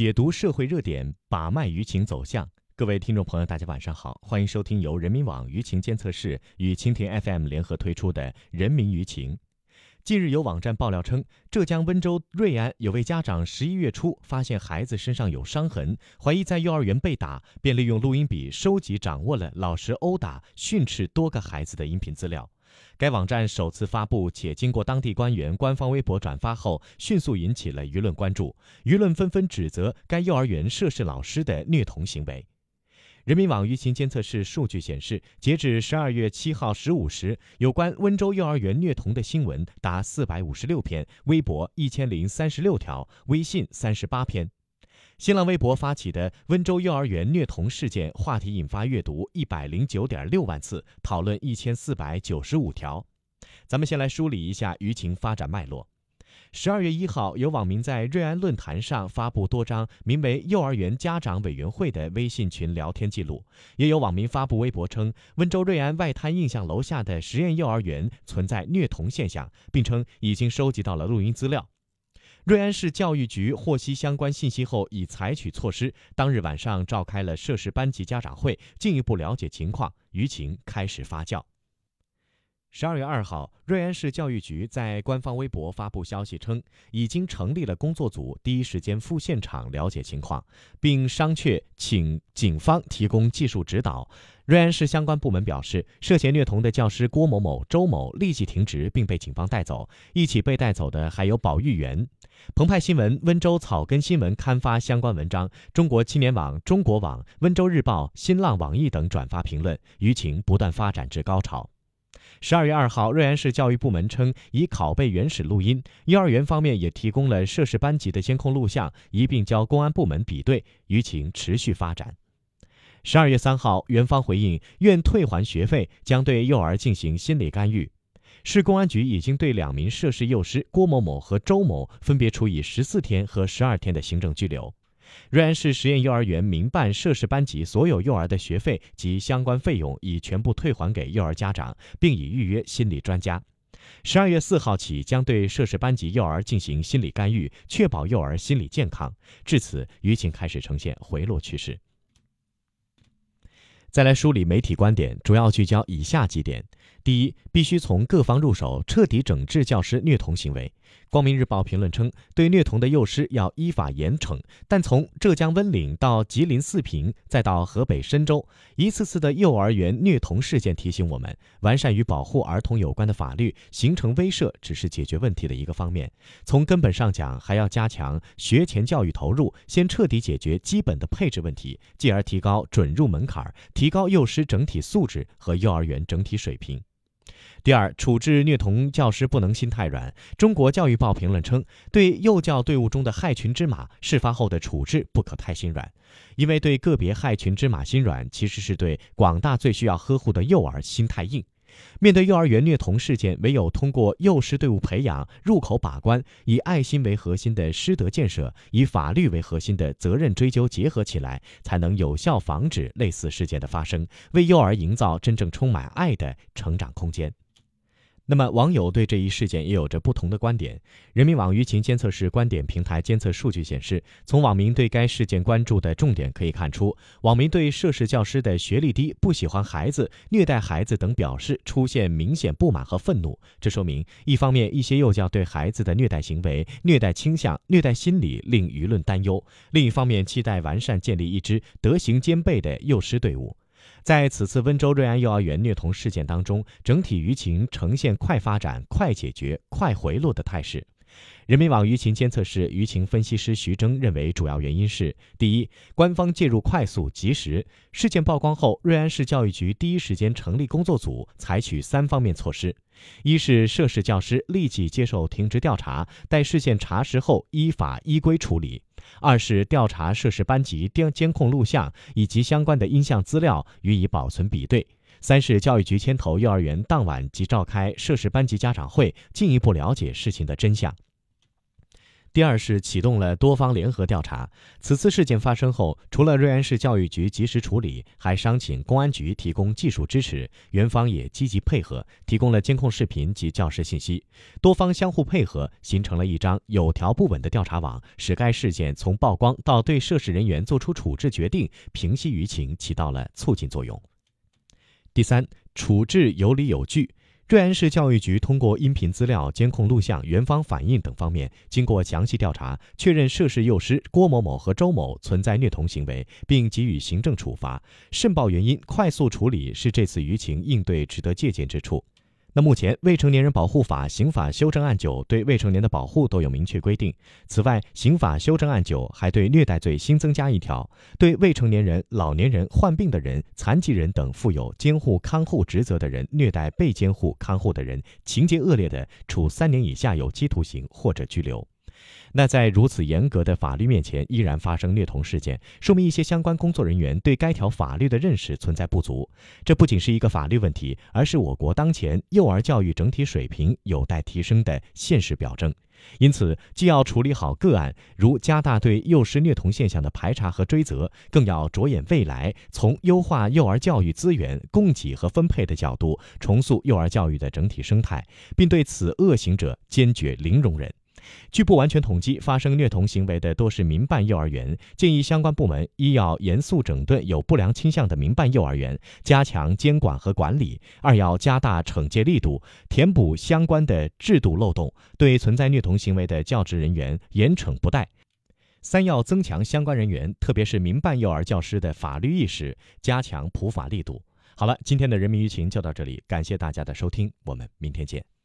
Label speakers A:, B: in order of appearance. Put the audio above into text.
A: 解读社会热点，把脉舆情走向。各位听众朋友，大家晚上好，欢迎收听由人民网舆情监测室与蜻蜓 FM 联合推出的《人民舆情》。近日有网站爆料称，浙江温州瑞安有位家长十一月初发现孩子身上有伤痕，怀疑在幼儿园被打，便利用录音笔收集掌握了老师殴打、训斥多个孩子的音频资料。该网站首次发布，且经过当地官员官方微博转发后，迅速引起了舆论关注。舆论纷纷指责该幼儿园涉事老师的虐童行为。人民网舆情监测室数据显示，截至十二月七号十五时，有关温州幼儿园虐童的新闻达四百五十六篇，微博一千零三十六条，微信三十八篇。新浪微博发起的温州幼儿园虐童事件话题引发阅读一百零九点六万次，讨论一千四百九十五条。咱们先来梳理一下舆情发展脉络。十二月一号，有网民在瑞安论坛上发布多张名为“幼儿园家长委员会”的微信群聊天记录，也有网民发布微博称，温州瑞安外滩印象楼下的实验幼儿园存在虐童现象，并称已经收集到了录音资料。瑞安市教育局获悉相关信息后，已采取措施。当日晚上召开了涉事班级家长会，进一步了解情况。舆情开始发酵。十二月二号，瑞安市教育局在官方微博发布消息称，已经成立了工作组，第一时间赴现场了解情况，并商榷请警方提供技术指导。瑞安市相关部门表示，涉嫌虐童的教师郭某某、周某立即停职，并被警方带走。一起被带走的还有保育员。澎湃新闻、温州草根新闻刊发相关文章，中国青年网、中国网、温州日报、新浪、网易等转发评论，舆情不断发展至高潮。十二月二号，瑞安市教育部门称已拷贝原始录音，幼儿园方面也提供了涉事班级的监控录像，一并交公安部门比对。舆情持续发展。十二月三号，园方回应愿退还学费，将对幼儿进行心理干预。市公安局已经对两名涉事幼师郭某某和周某分别处以十四天和十二天的行政拘留。瑞安市实验幼儿园民办涉事班级所有幼儿的学费及相关费用已全部退还给幼儿家长，并已预约心理专家。十二月四号起，将对涉事班级幼儿进行心理干预，确保幼儿心理健康。至此，舆情开始呈现回落趋势。再来梳理媒体观点，主要聚焦以下几点。第一，必须从各方入手，彻底整治教师虐童行为。光明日报评论称，对虐童的幼师要依法严惩。但从浙江温岭到吉林四平，再到河北深州，一次次的幼儿园虐童事件提醒我们，完善与保护儿童有关的法律，形成威慑只是解决问题的一个方面。从根本上讲，还要加强学前教育投入，先彻底解决基本的配置问题，继而提高准入门槛，提高幼师整体素质和幼儿园整体水平。第二，处置虐童教师不能心太软。中国教育报评论称，对幼教队伍中的害群之马，事发后的处置不可太心软，因为对个别害群之马心软，其实是对广大最需要呵护的幼儿心太硬。面对幼儿园虐童事件，唯有通过幼师队伍培养、入口把关，以爱心为核心的师德建设，以法律为核心的责任追究结合起来，才能有效防止类似事件的发生，为幼儿营造真正充满爱的成长空间。那么，网友对这一事件也有着不同的观点。人民网舆情监测室观点平台监测数据显示，从网民对该事件关注的重点可以看出，网民对涉事教师的学历低、不喜欢孩子、虐待孩子等表示出现明显不满和愤怒。这说明，一方面，一些幼教对孩子的虐待行为、虐待倾向、虐待心理令舆论担忧；另一方面，期待完善建立一支德行兼备的幼师队伍。在此次温州瑞安幼儿园虐童事件当中，整体舆情呈现快发展、快解决、快回落的态势。人民网舆情监测室舆情分析师徐峥认为，主要原因是：第一，官方介入快速及时。事件曝光后，瑞安市教育局第一时间成立工作组，采取三方面措施：一是涉事教师立即接受停职调查，待事件查实后依法依规处理；二是调查涉事班级监监控录像以及相关的音像资料，予以保存比对；三是教育局牵头幼儿园当晚即召开涉事班级家长会，进一步了解事情的真相。第二是启动了多方联合调查。此次事件发生后，除了瑞安市教育局及时处理，还商请公安局提供技术支持，园方也积极配合，提供了监控视频及教师信息。多方相互配合，形成了一张有条不紊的调查网，使该事件从曝光到对涉事人员作出处置决定、平息舆情起到了促进作用。第三，处置有理有据。瑞安市教育局通过音频资料、监控录像、园方反映等方面，经过详细调查，确认涉事幼师郭某某和周某存在虐童行为，并给予行政处罚。申报原因、快速处理是这次舆情应对值得借鉴之处。那目前《未成年人保护法》《刑法修正案九》对未成年的保护都有明确规定。此外，《刑法修正案九》还对虐待罪新增加一条：对未成年人、老年人、患病的人、残疾人等负有监护看护职责的人虐待被监护看护的人，情节恶劣的，处三年以下有期徒刑或者拘留。那在如此严格的法律面前，依然发生虐童事件，说明一些相关工作人员对该条法律的认识存在不足。这不仅是一个法律问题，而是我国当前幼儿教育整体水平有待提升的现实表征。因此，既要处理好个案，如加大对幼师虐童现象的排查和追责，更要着眼未来，从优化幼儿教育资源供给和分配的角度，重塑幼儿教育的整体生态，并对此恶行者坚决零容忍。据不完全统计，发生虐童行为的多是民办幼儿园。建议相关部门一要严肃整顿有不良倾向的民办幼儿园，加强监管和管理；二要加大惩戒力度，填补相关的制度漏洞，对存在虐童行为的教职人员严惩不贷；三要增强相关人员，特别是民办幼儿教师的法律意识，加强普法力度。好了，今天的人民舆情就到这里，感谢大家的收听，我们明天见。